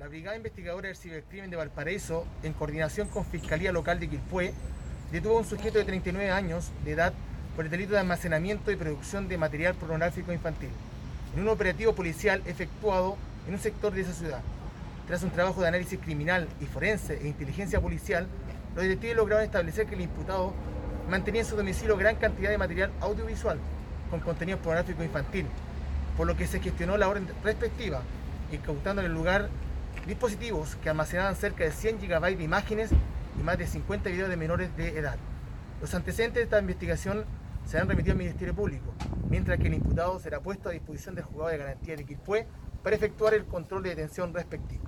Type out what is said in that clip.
La Brigada Investigadora del Cibercrimen de Valparaíso, en coordinación con Fiscalía Local de Quilpué, detuvo a un sujeto de 39 años de edad por el delito de almacenamiento y producción de material pornográfico infantil, en un operativo policial efectuado en un sector de esa ciudad. Tras un trabajo de análisis criminal y forense e inteligencia policial, los detectives lograron establecer que el imputado mantenía en su domicilio gran cantidad de material audiovisual con contenido pornográfico infantil, por lo que se gestionó la orden respectiva, incautando en el lugar dispositivos que almacenaban cerca de 100 GB de imágenes y más de 50 videos de menores de edad. Los antecedentes de esta investigación serán remitidos al Ministerio Público, mientras que el imputado será puesto a disposición del juzgado de garantía de Quilpué para efectuar el control de detención respectivo.